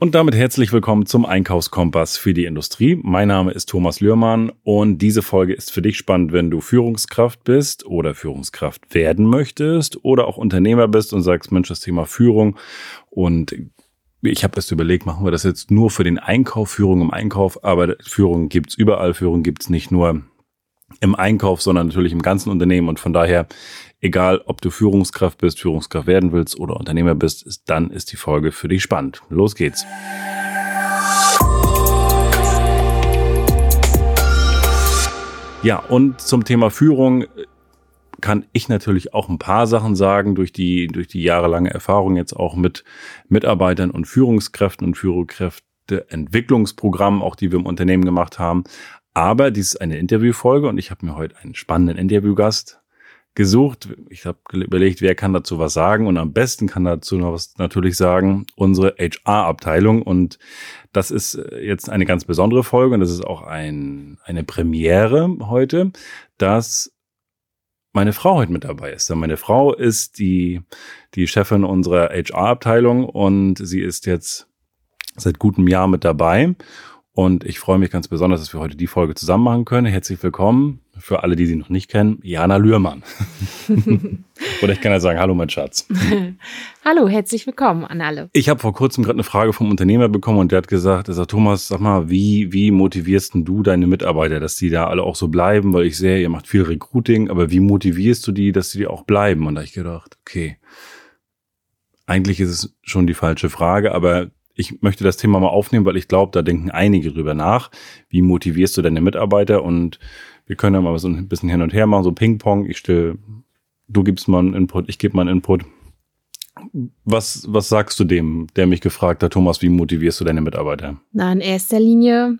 Und damit herzlich willkommen zum Einkaufskompass für die Industrie. Mein Name ist Thomas Lührmann und diese Folge ist für dich spannend, wenn du Führungskraft bist oder Führungskraft werden möchtest oder auch Unternehmer bist und sagst, Mensch, das Thema Führung und ich habe erst überlegt, machen wir das jetzt nur für den Einkauf, Führung im Einkauf, aber Führung gibt's überall, Führung gibt's nicht nur im Einkauf, sondern natürlich im ganzen Unternehmen und von daher Egal, ob du Führungskraft bist, Führungskraft werden willst oder Unternehmer bist, ist, dann ist die Folge für dich spannend. Los geht's. Ja, und zum Thema Führung kann ich natürlich auch ein paar Sachen sagen durch die, durch die jahrelange Erfahrung jetzt auch mit Mitarbeitern und Führungskräften und Führungskräfteentwicklungsprogrammen, auch die wir im Unternehmen gemacht haben. Aber dies ist eine Interviewfolge und ich habe mir heute einen spannenden Interviewgast gesucht. Ich habe überlegt, wer kann dazu was sagen und am besten kann dazu noch was natürlich sagen unsere HR-Abteilung und das ist äh, jetzt eine ganz besondere Folge und das ist auch ein, eine Premiere heute, dass meine Frau heute mit dabei ist. Denn meine Frau ist die, die Chefin unserer HR-Abteilung und sie ist jetzt seit gutem Jahr mit dabei und ich freue mich ganz besonders, dass wir heute die Folge zusammen machen können. Herzlich willkommen für alle, die sie noch nicht kennen, Jana Lührmann. Oder ich kann ja sagen, hallo mein Schatz. hallo, herzlich willkommen an alle. Ich habe vor kurzem gerade eine Frage vom Unternehmer bekommen und der hat gesagt, er sagt, Thomas, sag mal, wie, wie motivierst du deine Mitarbeiter, dass die da alle auch so bleiben? Weil ich sehe, ihr macht viel Recruiting, aber wie motivierst du die, dass die auch bleiben? Und da habe ich gedacht, okay, eigentlich ist es schon die falsche Frage, aber ich möchte das Thema mal aufnehmen, weil ich glaube, da denken einige drüber nach. Wie motivierst du deine Mitarbeiter? Und wir können ja mal so ein bisschen hin und her machen, so Ping-Pong. Ich stelle, du gibst mal einen Input, ich gebe mal einen Input. Was, was sagst du dem, der mich gefragt hat, Thomas, wie motivierst du deine Mitarbeiter? Na, in erster Linie,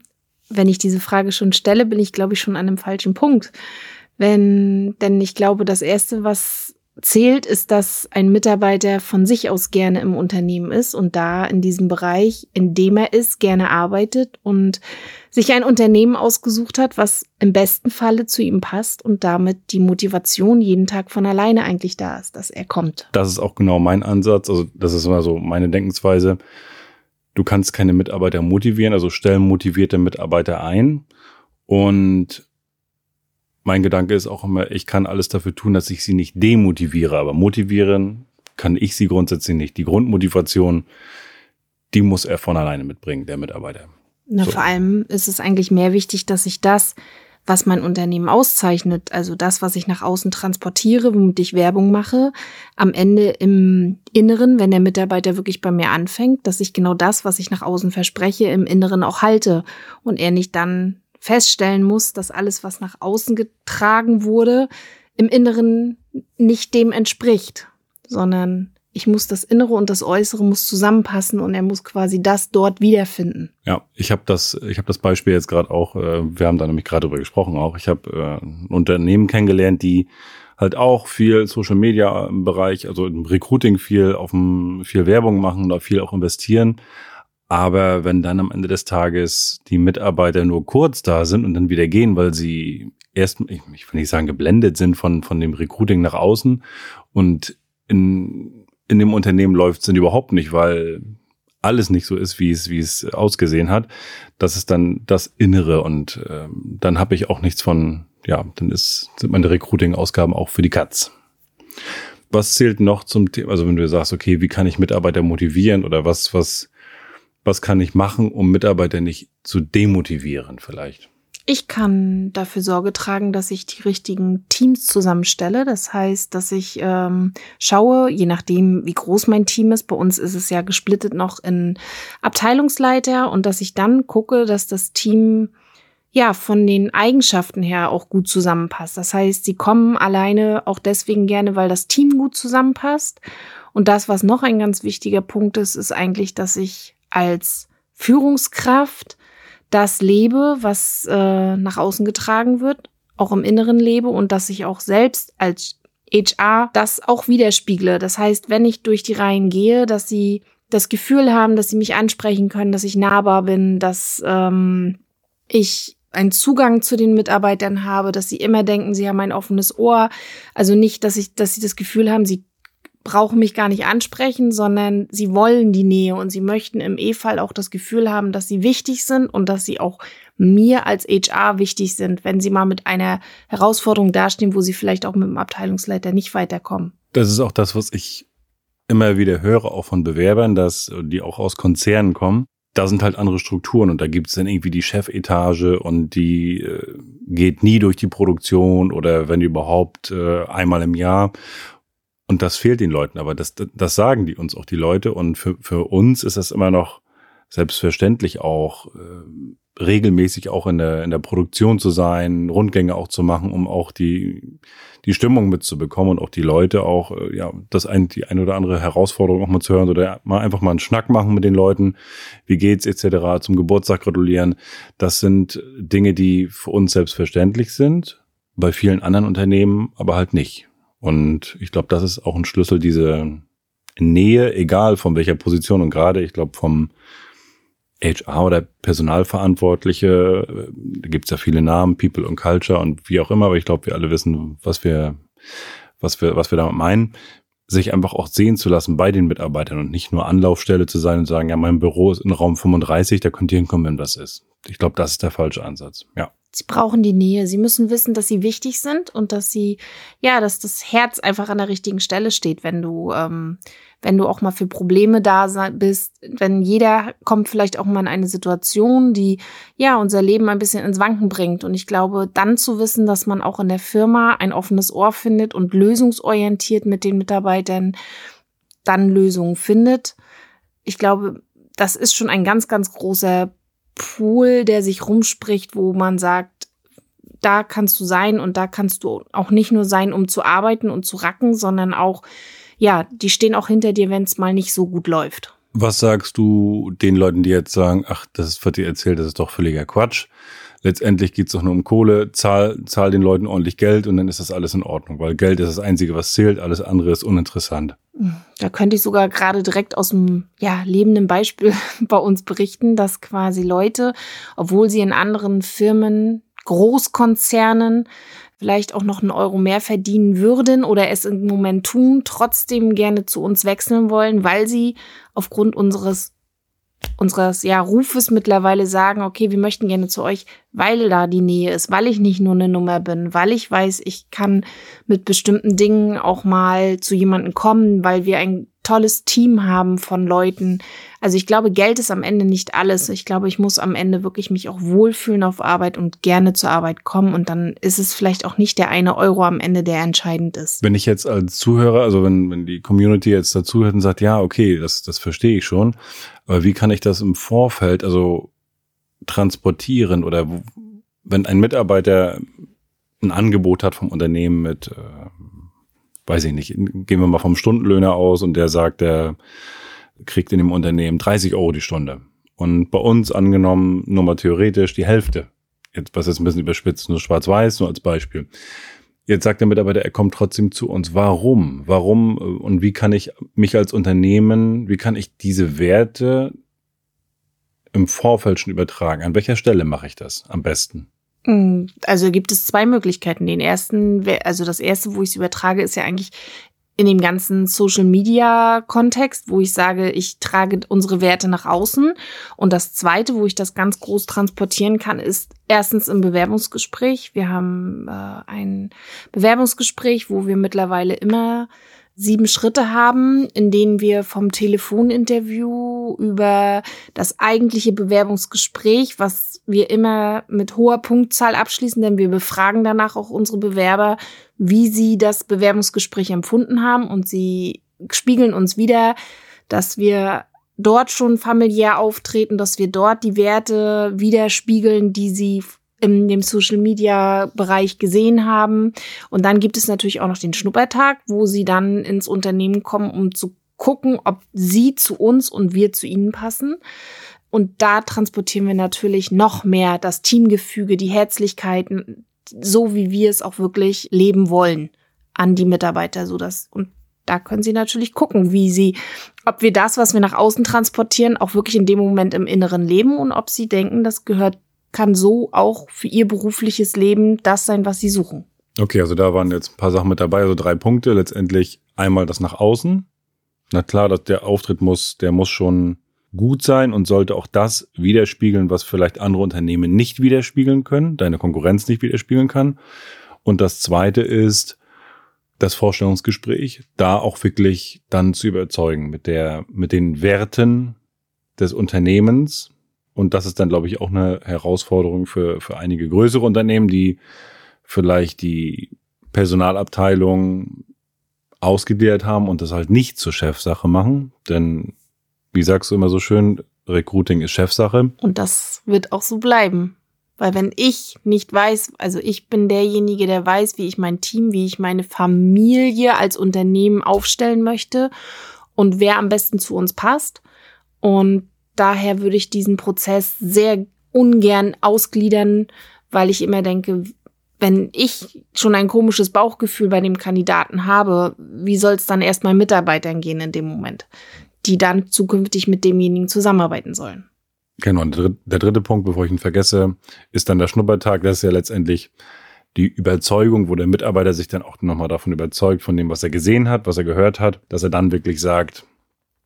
wenn ich diese Frage schon stelle, bin ich, glaube ich, schon an einem falschen Punkt. Wenn, denn ich glaube, das erste, was zählt, ist, dass ein Mitarbeiter von sich aus gerne im Unternehmen ist und da in diesem Bereich, in dem er ist, gerne arbeitet und sich ein Unternehmen ausgesucht hat, was im besten Falle zu ihm passt und damit die Motivation jeden Tag von alleine eigentlich da ist, dass er kommt. Das ist auch genau mein Ansatz. Also das ist immer so meine Denkensweise. Du kannst keine Mitarbeiter motivieren, also stellen motivierte Mitarbeiter ein und mein Gedanke ist auch immer, ich kann alles dafür tun, dass ich sie nicht demotiviere, aber motivieren kann ich sie grundsätzlich nicht. Die Grundmotivation, die muss er von alleine mitbringen, der Mitarbeiter. Na, so. vor allem ist es eigentlich mehr wichtig, dass ich das, was mein Unternehmen auszeichnet, also das, was ich nach außen transportiere, womit ich Werbung mache, am Ende im Inneren, wenn der Mitarbeiter wirklich bei mir anfängt, dass ich genau das, was ich nach außen verspreche, im Inneren auch halte und er nicht dann feststellen muss, dass alles, was nach außen getragen wurde, im Inneren nicht dem entspricht, sondern ich muss das Innere und das Äußere muss zusammenpassen und er muss quasi das dort wiederfinden. Ja, ich habe das, ich habe das Beispiel jetzt gerade auch. Äh, wir haben da nämlich gerade drüber gesprochen auch. Ich habe äh, ein Unternehmen kennengelernt, die halt auch viel Social Media im Bereich, also im Recruiting viel auf dem viel Werbung machen oder viel auch investieren. Aber wenn dann am Ende des Tages die Mitarbeiter nur kurz da sind und dann wieder gehen, weil sie erst, ich, ich will nicht sagen geblendet sind von, von dem Recruiting nach außen und in, in dem Unternehmen läuft sind überhaupt nicht, weil alles nicht so ist, wie es, wie es ausgesehen hat. Das ist dann das Innere und ähm, dann habe ich auch nichts von, ja, dann ist, sind meine Recruiting-Ausgaben auch für die Katz. Was zählt noch zum Thema, also wenn du sagst, okay, wie kann ich Mitarbeiter motivieren oder was, was was kann ich machen, um Mitarbeiter nicht zu demotivieren vielleicht? Ich kann dafür Sorge tragen, dass ich die richtigen Teams zusammenstelle. Das heißt, dass ich ähm, schaue, je nachdem, wie groß mein Team ist. Bei uns ist es ja gesplittet noch in Abteilungsleiter und dass ich dann gucke, dass das Team ja von den Eigenschaften her auch gut zusammenpasst. Das heißt, sie kommen alleine auch deswegen gerne, weil das Team gut zusammenpasst. Und das, was noch ein ganz wichtiger Punkt ist, ist eigentlich, dass ich als Führungskraft das lebe, was äh, nach außen getragen wird, auch im Inneren lebe und dass ich auch selbst als HR das auch widerspiegle. Das heißt, wenn ich durch die Reihen gehe, dass sie das Gefühl haben, dass sie mich ansprechen können, dass ich nahbar bin, dass ähm, ich einen Zugang zu den Mitarbeitern habe, dass sie immer denken, sie haben ein offenes Ohr. Also nicht, dass ich, dass sie das Gefühl haben, sie brauchen mich gar nicht ansprechen, sondern sie wollen die Nähe und sie möchten im E-Fall auch das Gefühl haben, dass sie wichtig sind und dass sie auch mir als HR wichtig sind, wenn sie mal mit einer Herausforderung dastehen, wo sie vielleicht auch mit dem Abteilungsleiter nicht weiterkommen. Das ist auch das, was ich immer wieder höre, auch von Bewerbern, dass die auch aus Konzernen kommen. Da sind halt andere Strukturen und da gibt es dann irgendwie die Chefetage und die äh, geht nie durch die Produktion oder wenn überhaupt äh, einmal im Jahr. Und das fehlt den Leuten, aber das, das sagen die uns auch die Leute. Und für, für uns ist das immer noch selbstverständlich auch äh, regelmäßig auch in der, in der Produktion zu sein, Rundgänge auch zu machen, um auch die, die Stimmung mitzubekommen und auch die Leute auch, äh, ja, das ein, die eine oder andere Herausforderung auch mal zu hören oder mal einfach mal einen Schnack machen mit den Leuten, wie geht's etc., zum Geburtstag gratulieren. Das sind Dinge, die für uns selbstverständlich sind, bei vielen anderen Unternehmen aber halt nicht. Und ich glaube, das ist auch ein Schlüssel, diese Nähe, egal von welcher Position und gerade, ich glaube, vom HR oder Personalverantwortliche, da gibt es ja viele Namen, People und Culture und wie auch immer, aber ich glaube, wir alle wissen, was wir, was wir, was wir damit meinen, sich einfach auch sehen zu lassen bei den Mitarbeitern und nicht nur Anlaufstelle zu sein und sagen, ja, mein Büro ist in Raum 35, da könnt ihr hinkommen, wenn was ist. Ich glaube, das ist der falsche Ansatz. Ja. Sie brauchen die Nähe. Sie müssen wissen, dass sie wichtig sind und dass sie, ja, dass das Herz einfach an der richtigen Stelle steht, wenn du, ähm, wenn du auch mal für Probleme da bist. Wenn jeder kommt vielleicht auch mal in eine Situation, die, ja, unser Leben ein bisschen ins Wanken bringt. Und ich glaube, dann zu wissen, dass man auch in der Firma ein offenes Ohr findet und lösungsorientiert mit den Mitarbeitern dann Lösungen findet. Ich glaube, das ist schon ein ganz, ganz großer Pool, der sich rumspricht, wo man sagt, da kannst du sein und da kannst du auch nicht nur sein, um zu arbeiten und zu racken, sondern auch, ja, die stehen auch hinter dir, wenn es mal nicht so gut läuft. Was sagst du den Leuten, die jetzt sagen, ach, das was dir erzählt, das ist doch völliger Quatsch letztendlich geht es doch nur um Kohle, zahl, zahl den Leuten ordentlich Geld und dann ist das alles in Ordnung, weil Geld ist das Einzige, was zählt, alles andere ist uninteressant. Da könnte ich sogar gerade direkt aus dem ja, lebenden Beispiel bei uns berichten, dass quasi Leute, obwohl sie in anderen Firmen, Großkonzernen, vielleicht auch noch einen Euro mehr verdienen würden oder es im Moment tun, trotzdem gerne zu uns wechseln wollen, weil sie aufgrund unseres unseres ja, Rufes mittlerweile sagen, okay, wir möchten gerne zu euch, weil da die Nähe ist, weil ich nicht nur eine Nummer bin, weil ich weiß, ich kann mit bestimmten Dingen auch mal zu jemandem kommen, weil wir ein tolles Team haben von Leuten. Also ich glaube, Geld ist am Ende nicht alles. Ich glaube, ich muss am Ende wirklich mich auch wohlfühlen auf Arbeit und gerne zur Arbeit kommen. Und dann ist es vielleicht auch nicht der eine Euro am Ende, der entscheidend ist. Wenn ich jetzt als Zuhörer, also wenn, wenn die Community jetzt dazuhört und sagt, ja, okay, das, das verstehe ich schon. Aber wie kann ich das im Vorfeld, also transportieren oder wenn ein Mitarbeiter ein Angebot hat vom Unternehmen mit äh, weiß ich nicht, gehen wir mal vom Stundenlöhner aus und der sagt, der kriegt in dem Unternehmen 30 Euro die Stunde. Und bei uns angenommen, nur mal theoretisch, die Hälfte. Jetzt, was jetzt ein bisschen überspitzt, nur schwarz-weiß, nur als Beispiel. Jetzt sagt der Mitarbeiter, er kommt trotzdem zu uns. Warum? Warum und wie kann ich mich als Unternehmen, wie kann ich diese Werte im Vorfeld schon übertragen? An welcher Stelle mache ich das am besten? Hm, also gibt es zwei Möglichkeiten. Den ersten, also das erste, wo ich es übertrage, ist ja eigentlich in dem ganzen Social Media Kontext, wo ich sage, ich trage unsere Werte nach außen. Und das zweite, wo ich das ganz groß transportieren kann, ist erstens im Bewerbungsgespräch. Wir haben äh, ein Bewerbungsgespräch, wo wir mittlerweile immer sieben Schritte haben, in denen wir vom Telefoninterview über das eigentliche Bewerbungsgespräch, was wir immer mit hoher Punktzahl abschließen, denn wir befragen danach auch unsere Bewerber, wie sie das Bewerbungsgespräch empfunden haben. Und sie spiegeln uns wieder, dass wir dort schon familiär auftreten, dass wir dort die Werte widerspiegeln, die sie in dem Social Media Bereich gesehen haben. Und dann gibt es natürlich auch noch den Schnuppertag, wo sie dann ins Unternehmen kommen, um zu gucken, ob sie zu uns und wir zu ihnen passen. Und da transportieren wir natürlich noch mehr das Teamgefüge, die Herzlichkeiten, so wie wir es auch wirklich leben wollen an die Mitarbeiter, so dass und da können Sie natürlich gucken, wie Sie, ob wir das, was wir nach außen transportieren, auch wirklich in dem Moment im Inneren leben und ob Sie denken, das gehört kann so auch für ihr berufliches Leben das sein, was sie suchen. Okay, also da waren jetzt ein paar Sachen mit dabei, also drei Punkte. Letztendlich einmal das nach außen. Na klar, dass der Auftritt muss, der muss schon gut sein und sollte auch das widerspiegeln, was vielleicht andere Unternehmen nicht widerspiegeln können, deine Konkurrenz nicht widerspiegeln kann. Und das zweite ist das Vorstellungsgespräch, da auch wirklich dann zu überzeugen mit der, mit den Werten des Unternehmens. Und das ist dann, glaube ich, auch eine Herausforderung für, für einige größere Unternehmen, die vielleicht die Personalabteilung ausgeleert haben und das halt nicht zur Chefsache machen. Denn, wie sagst du immer so schön, Recruiting ist Chefsache. Und das wird auch so bleiben. Weil wenn ich nicht weiß, also ich bin derjenige, der weiß, wie ich mein Team, wie ich meine Familie als Unternehmen aufstellen möchte und wer am besten zu uns passt. Und daher würde ich diesen Prozess sehr ungern ausgliedern, weil ich immer denke, wenn ich schon ein komisches Bauchgefühl bei dem Kandidaten habe, wie soll es dann erst mal Mitarbeitern gehen in dem Moment, die dann zukünftig mit demjenigen zusammenarbeiten sollen? Genau, und der dritte Punkt, bevor ich ihn vergesse, ist dann der Schnuppertag. Das ist ja letztendlich die Überzeugung, wo der Mitarbeiter sich dann auch nochmal davon überzeugt, von dem, was er gesehen hat, was er gehört hat, dass er dann wirklich sagt,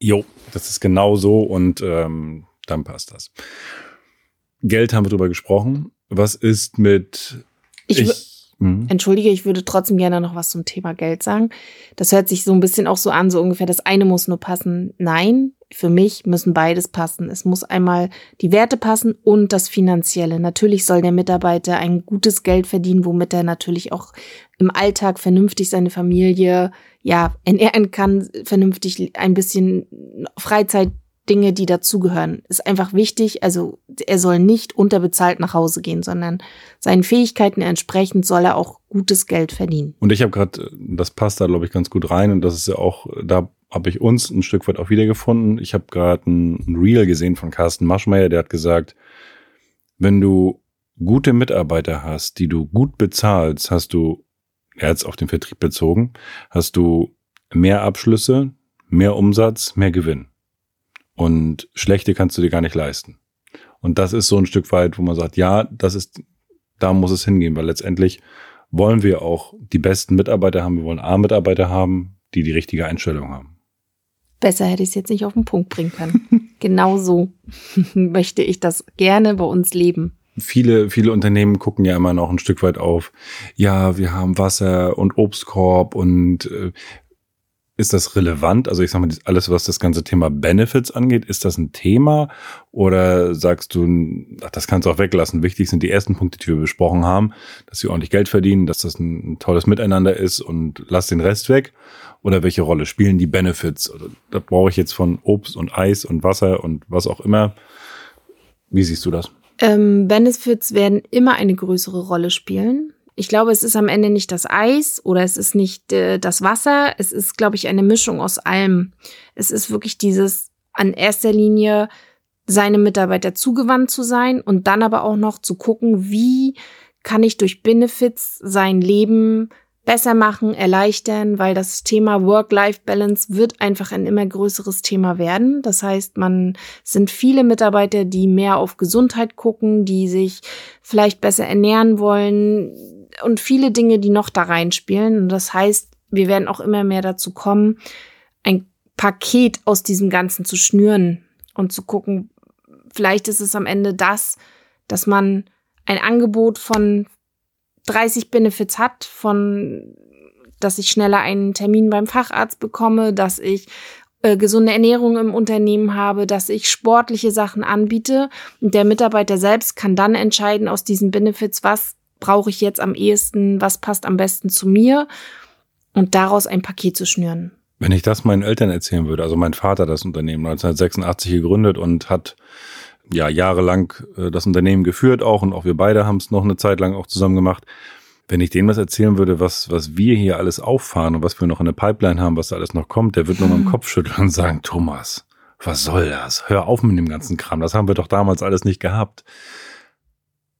jo, das ist genau so und ähm, dann passt das. Geld haben wir drüber gesprochen. Was ist mit ich, ich mhm. Entschuldige, ich würde trotzdem gerne noch was zum Thema Geld sagen. Das hört sich so ein bisschen auch so an, so ungefähr, das eine muss nur passen. Nein, für mich müssen beides passen. Es muss einmal die Werte passen und das Finanzielle. Natürlich soll der Mitarbeiter ein gutes Geld verdienen, womit er natürlich auch im Alltag vernünftig seine Familie, ja, ernähren kann, vernünftig ein bisschen Freizeit Dinge, die dazugehören. Ist einfach wichtig. Also er soll nicht unterbezahlt nach Hause gehen, sondern seinen Fähigkeiten entsprechend soll er auch gutes Geld verdienen. Und ich habe gerade, das passt da glaube ich ganz gut rein und das ist ja auch, da habe ich uns ein Stück weit auch wiedergefunden. Ich habe gerade ein Reel gesehen von Carsten Maschmeyer, der hat gesagt, wenn du gute Mitarbeiter hast, die du gut bezahlst, hast du, er hat es auf den Vertrieb bezogen, hast du mehr Abschlüsse, mehr Umsatz, mehr Gewinn. Und schlechte kannst du dir gar nicht leisten. Und das ist so ein Stück weit, wo man sagt, ja, das ist, da muss es hingehen, weil letztendlich wollen wir auch die besten Mitarbeiter haben. Wir wollen A-Mitarbeiter haben, die die richtige Einstellung haben. Besser hätte ich es jetzt nicht auf den Punkt bringen können. genau so möchte ich das gerne bei uns leben. Viele, viele Unternehmen gucken ja immer noch ein Stück weit auf, ja, wir haben Wasser und Obstkorb und äh, ist das relevant? Also ich sag mal, alles, was das ganze Thema Benefits angeht, ist das ein Thema? Oder sagst du, ach, das kannst du auch weglassen? Wichtig sind die ersten Punkte, die wir besprochen haben, dass sie ordentlich Geld verdienen, dass das ein, ein tolles Miteinander ist und lass den Rest weg. Oder welche Rolle spielen die Benefits? Also, da brauche ich jetzt von Obst und Eis und Wasser und was auch immer. Wie siehst du das? Ähm, Benefits werden immer eine größere Rolle spielen. Ich glaube, es ist am Ende nicht das Eis oder es ist nicht äh, das Wasser. Es ist, glaube ich, eine Mischung aus allem. Es ist wirklich dieses an erster Linie seine Mitarbeiter zugewandt zu sein und dann aber auch noch zu gucken, wie kann ich durch Benefits sein Leben besser machen, erleichtern, weil das Thema Work-Life-Balance wird einfach ein immer größeres Thema werden. Das heißt, man sind viele Mitarbeiter, die mehr auf Gesundheit gucken, die sich vielleicht besser ernähren wollen, und viele Dinge, die noch da reinspielen. Und das heißt, wir werden auch immer mehr dazu kommen, ein Paket aus diesem Ganzen zu schnüren und zu gucken, vielleicht ist es am Ende das, dass man ein Angebot von 30 Benefits hat, von dass ich schneller einen Termin beim Facharzt bekomme, dass ich äh, gesunde Ernährung im Unternehmen habe, dass ich sportliche Sachen anbiete und der Mitarbeiter selbst kann dann entscheiden aus diesen Benefits, was brauche ich jetzt am ehesten, was passt am besten zu mir und daraus ein Paket zu schnüren. Wenn ich das meinen Eltern erzählen würde, also mein Vater das Unternehmen 1986 gegründet und hat ja jahrelang äh, das Unternehmen geführt auch und auch wir beide haben es noch eine Zeit lang auch zusammen gemacht. Wenn ich denen was erzählen würde, was, was wir hier alles auffahren und was wir noch in der Pipeline haben, was da alles noch kommt, der wird nur mal im Kopf schütteln und sagen, Thomas, was soll das? Hör auf mit dem ganzen Kram. Das haben wir doch damals alles nicht gehabt.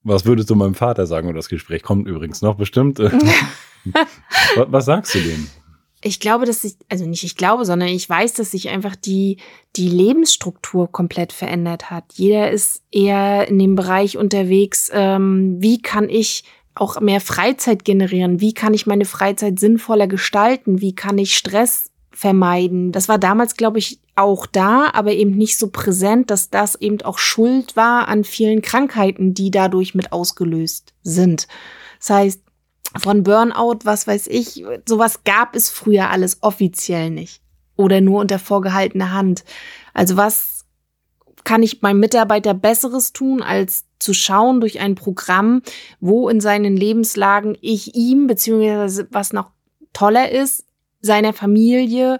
Was würdest du meinem Vater sagen? Und das Gespräch kommt übrigens noch bestimmt. was, was sagst du dem? Ich glaube, dass sich, also nicht ich glaube, sondern ich weiß, dass sich einfach die, die Lebensstruktur komplett verändert hat. Jeder ist eher in dem Bereich unterwegs, ähm, wie kann ich auch mehr Freizeit generieren? Wie kann ich meine Freizeit sinnvoller gestalten? Wie kann ich Stress vermeiden? Das war damals, glaube ich, auch da, aber eben nicht so präsent, dass das eben auch Schuld war an vielen Krankheiten, die dadurch mit ausgelöst sind. Das heißt, von Burnout, was weiß ich, sowas gab es früher alles offiziell nicht oder nur unter vorgehaltener Hand. Also was kann ich meinem Mitarbeiter Besseres tun, als zu schauen durch ein Programm, wo in seinen Lebenslagen ich ihm, beziehungsweise was noch toller ist, seiner Familie,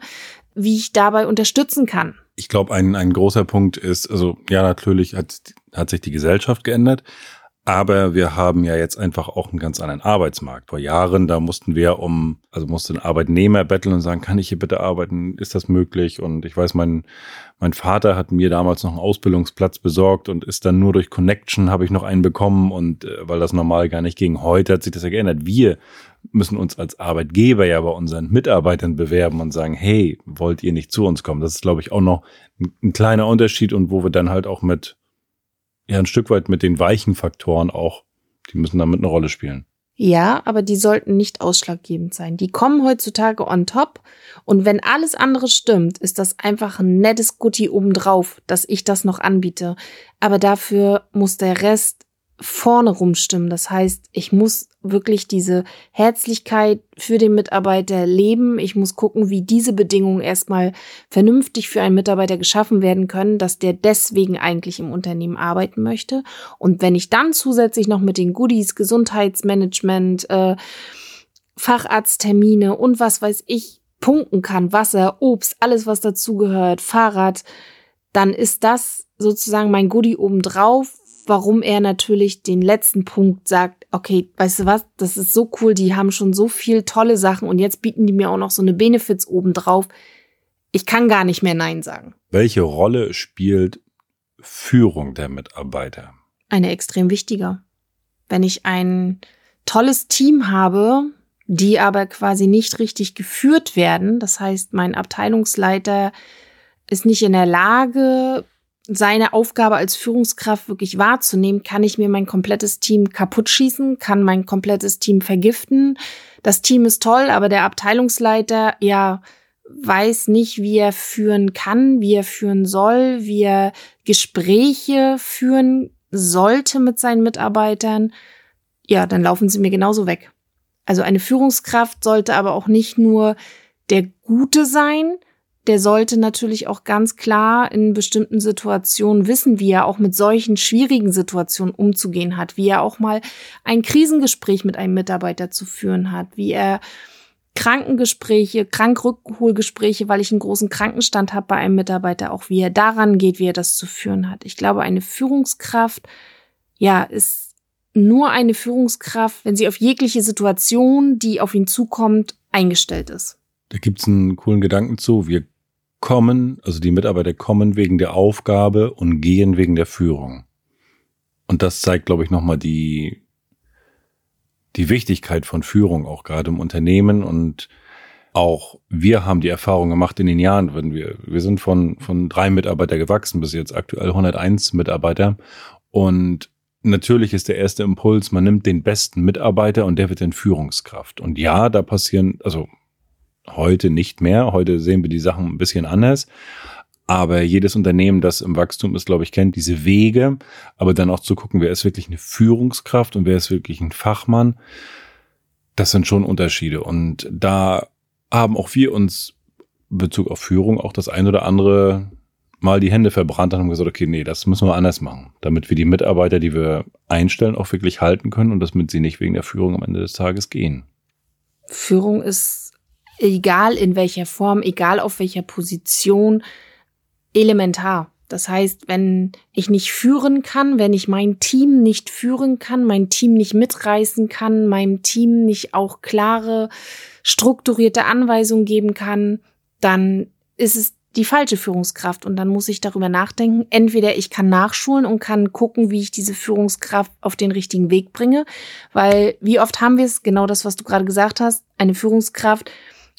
wie ich dabei unterstützen kann. Ich glaube, ein, ein großer Punkt ist, also ja, natürlich hat, hat sich die Gesellschaft geändert, aber wir haben ja jetzt einfach auch einen ganz anderen Arbeitsmarkt. Vor Jahren, da mussten wir um, also musste ein Arbeitnehmer betteln und sagen, kann ich hier bitte arbeiten? Ist das möglich? Und ich weiß, mein, mein Vater hat mir damals noch einen Ausbildungsplatz besorgt und ist dann nur durch Connection habe ich noch einen bekommen und äh, weil das normal gar nicht ging. Heute hat sich das ja geändert. Wir müssen uns als Arbeitgeber ja bei unseren Mitarbeitern bewerben und sagen, hey, wollt ihr nicht zu uns kommen? Das ist, glaube ich, auch noch ein kleiner Unterschied und wo wir dann halt auch mit ja ein Stück weit mit den weichen Faktoren auch, die müssen damit eine Rolle spielen. Ja, aber die sollten nicht ausschlaggebend sein. Die kommen heutzutage on top. Und wenn alles andere stimmt, ist das einfach ein nettes Gutti obendrauf, dass ich das noch anbiete. Aber dafür muss der Rest vorne rumstimmen. Das heißt, ich muss wirklich diese Herzlichkeit für den Mitarbeiter leben. Ich muss gucken, wie diese Bedingungen erstmal vernünftig für einen Mitarbeiter geschaffen werden können, dass der deswegen eigentlich im Unternehmen arbeiten möchte. Und wenn ich dann zusätzlich noch mit den Goodies, Gesundheitsmanagement, äh, Facharzttermine und was weiß ich punkten kann, Wasser, Obst, alles was dazugehört, Fahrrad, dann ist das sozusagen mein Goodie obendrauf, warum er natürlich den letzten Punkt sagt, okay, weißt du was, das ist so cool, die haben schon so viel tolle Sachen und jetzt bieten die mir auch noch so eine Benefits obendrauf. Ich kann gar nicht mehr Nein sagen. Welche Rolle spielt Führung der Mitarbeiter? Eine extrem wichtige. Wenn ich ein tolles Team habe, die aber quasi nicht richtig geführt werden, das heißt, mein Abteilungsleiter ist nicht in der Lage, seine Aufgabe als Führungskraft wirklich wahrzunehmen, kann ich mir mein komplettes Team kaputt schießen, kann mein komplettes Team vergiften. Das Team ist toll, aber der Abteilungsleiter, ja, weiß nicht, wie er führen kann, wie er führen soll, wie er Gespräche führen sollte mit seinen Mitarbeitern. Ja, dann laufen sie mir genauso weg. Also eine Führungskraft sollte aber auch nicht nur der Gute sein, der sollte natürlich auch ganz klar in bestimmten Situationen wissen, wie er auch mit solchen schwierigen Situationen umzugehen hat, wie er auch mal ein Krisengespräch mit einem Mitarbeiter zu führen hat, wie er Krankengespräche, Krankrückholgespräche, weil ich einen großen Krankenstand habe bei einem Mitarbeiter, auch wie er daran geht, wie er das zu führen hat. Ich glaube, eine Führungskraft, ja, ist nur eine Führungskraft, wenn sie auf jegliche Situation, die auf ihn zukommt, eingestellt ist. Da gibt's einen coolen Gedanken zu. Wir kommen, also die Mitarbeiter kommen wegen der Aufgabe und gehen wegen der Führung. Und das zeigt, glaube ich, nochmal die, die Wichtigkeit von Führung auch gerade im Unternehmen und auch wir haben die Erfahrung gemacht in den Jahren, wenn wir, wir sind von, von drei Mitarbeiter gewachsen bis jetzt aktuell 101 Mitarbeiter und natürlich ist der erste Impuls, man nimmt den besten Mitarbeiter und der wird in Führungskraft. Und ja, da passieren, also Heute nicht mehr. Heute sehen wir die Sachen ein bisschen anders. Aber jedes Unternehmen, das im Wachstum ist, glaube ich, kennt diese Wege. Aber dann auch zu gucken, wer ist wirklich eine Führungskraft und wer ist wirklich ein Fachmann. Das sind schon Unterschiede. Und da haben auch wir uns in Bezug auf Führung auch das ein oder andere mal die Hände verbrannt und haben gesagt, okay, nee, das müssen wir anders machen, damit wir die Mitarbeiter, die wir einstellen, auch wirklich halten können und damit sie nicht wegen der Führung am Ende des Tages gehen. Führung ist egal in welcher Form, egal auf welcher Position, elementar. Das heißt, wenn ich nicht führen kann, wenn ich mein Team nicht führen kann, mein Team nicht mitreißen kann, meinem Team nicht auch klare, strukturierte Anweisungen geben kann, dann ist es die falsche Führungskraft. Und dann muss ich darüber nachdenken. Entweder ich kann nachschulen und kann gucken, wie ich diese Führungskraft auf den richtigen Weg bringe. Weil wie oft haben wir es, genau das, was du gerade gesagt hast, eine Führungskraft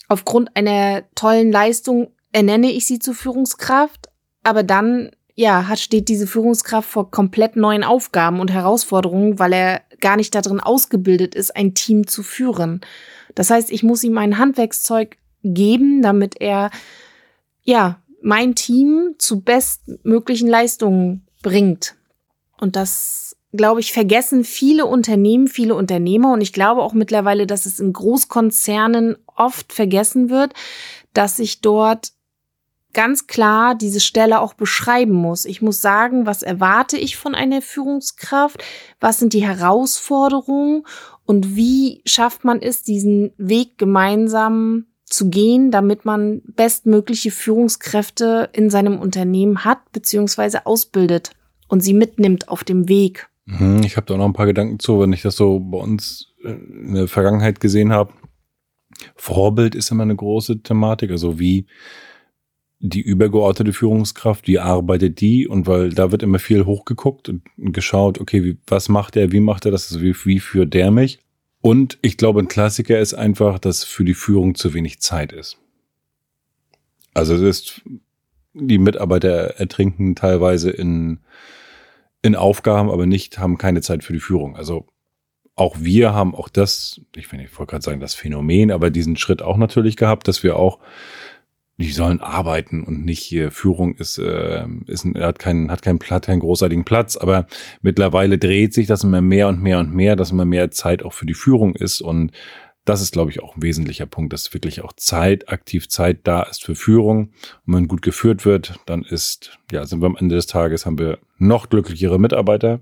aufgrund einer tollen Leistung ernenne ich sie zur Führungskraft, aber dann ja, hat, steht diese Führungskraft vor komplett neuen Aufgaben und Herausforderungen, weil er gar nicht darin ausgebildet ist, ein Team zu führen. Das heißt, ich muss ihm ein Handwerkszeug geben, damit er, ja, mein Team zu bestmöglichen Leistungen bringt. Und das, glaube ich, vergessen viele Unternehmen, viele Unternehmer. Und ich glaube auch mittlerweile, dass es in Großkonzernen oft vergessen wird, dass ich dort ganz klar diese Stelle auch beschreiben muss. Ich muss sagen, was erwarte ich von einer Führungskraft? Was sind die Herausforderungen? Und wie schafft man es, diesen Weg gemeinsam zu gehen, damit man bestmögliche Führungskräfte in seinem Unternehmen hat, beziehungsweise ausbildet und sie mitnimmt auf dem Weg. Mhm, ich habe da noch ein paar Gedanken zu, wenn ich das so bei uns in der Vergangenheit gesehen habe. Vorbild ist immer eine große Thematik. Also wie die übergeordnete Führungskraft, wie arbeitet die? Und weil da wird immer viel hochgeguckt und geschaut, okay, wie, was macht er, wie macht er das, also wie, wie führt der mich? Und ich glaube, ein Klassiker ist einfach, dass für die Führung zu wenig Zeit ist. Also es ist, die Mitarbeiter ertrinken teilweise in, in Aufgaben, aber nicht, haben keine Zeit für die Führung. Also auch wir haben auch das, ich, will, ich wollte gerade sagen, das Phänomen, aber diesen Schritt auch natürlich gehabt, dass wir auch die sollen arbeiten und nicht hier Führung ist, äh, ist hat keinen hat keinen Platz, keinen großartigen Platz, aber mittlerweile dreht sich das immer mehr und mehr und mehr, dass immer mehr Zeit auch für die Führung ist und das ist, glaube ich, auch ein wesentlicher Punkt, dass wirklich auch Zeit, aktiv Zeit da ist für Führung. Und wenn gut geführt wird, dann ist, ja, sind wir am Ende des Tages, haben wir noch glücklichere Mitarbeiter,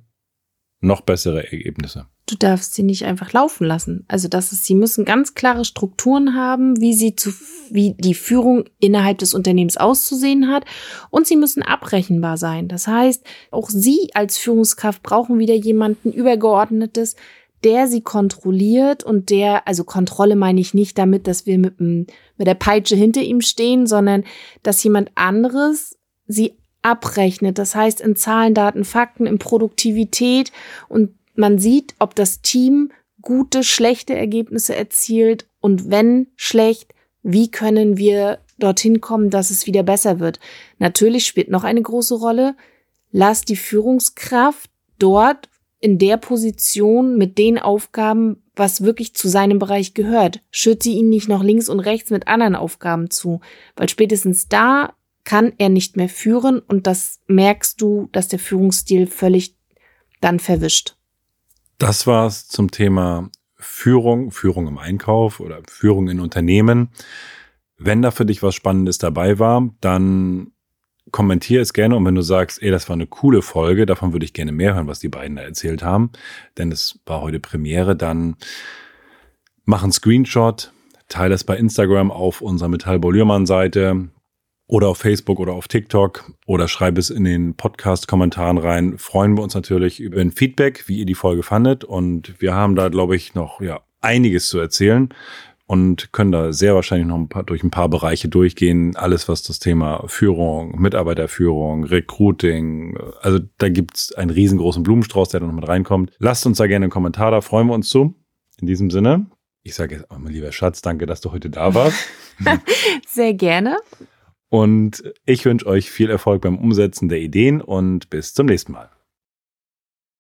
noch bessere Ergebnisse du darfst sie nicht einfach laufen lassen. Also das ist, sie müssen ganz klare Strukturen haben, wie sie zu, wie die Führung innerhalb des Unternehmens auszusehen hat. Und sie müssen abrechenbar sein. Das heißt, auch sie als Führungskraft brauchen wieder jemanden übergeordnetes, der sie kontrolliert und der, also Kontrolle meine ich nicht damit, dass wir mit, mit der Peitsche hinter ihm stehen, sondern dass jemand anderes sie abrechnet. Das heißt in Zahlen, Daten, Fakten, in Produktivität und man sieht, ob das Team gute, schlechte Ergebnisse erzielt und wenn schlecht, wie können wir dorthin kommen, dass es wieder besser wird. Natürlich spielt noch eine große Rolle. Lass die Führungskraft dort in der Position mit den Aufgaben, was wirklich zu seinem Bereich gehört. Schürt ihn nicht noch links und rechts mit anderen Aufgaben zu, weil spätestens da kann er nicht mehr führen und das merkst du, dass der Führungsstil völlig dann verwischt. Das war's zum Thema Führung, Führung im Einkauf oder Führung in Unternehmen. Wenn da für dich was Spannendes dabei war, dann kommentier es gerne und wenn du sagst, ey, das war eine coole Folge, davon würde ich gerne mehr hören, was die beiden da erzählt haben, denn es war heute Premiere, dann mach einen Screenshot, teile es bei Instagram auf unserer Metall-Boliermann-Seite, oder auf Facebook oder auf TikTok oder schreib es in den Podcast-Kommentaren rein. Freuen wir uns natürlich über ein Feedback, wie ihr die Folge fandet. Und wir haben da, glaube ich, noch ja, einiges zu erzählen und können da sehr wahrscheinlich noch ein paar, durch ein paar Bereiche durchgehen. Alles, was das Thema Führung, Mitarbeiterführung, Recruiting, also da gibt's einen riesengroßen Blumenstrauß, der da noch mit reinkommt. Lasst uns da gerne einen Kommentar da, freuen wir uns zu. In diesem Sinne, ich sage jetzt auch mal, lieber Schatz, danke, dass du heute da warst. Sehr gerne. Und ich wünsche euch viel Erfolg beim Umsetzen der Ideen und bis zum nächsten Mal.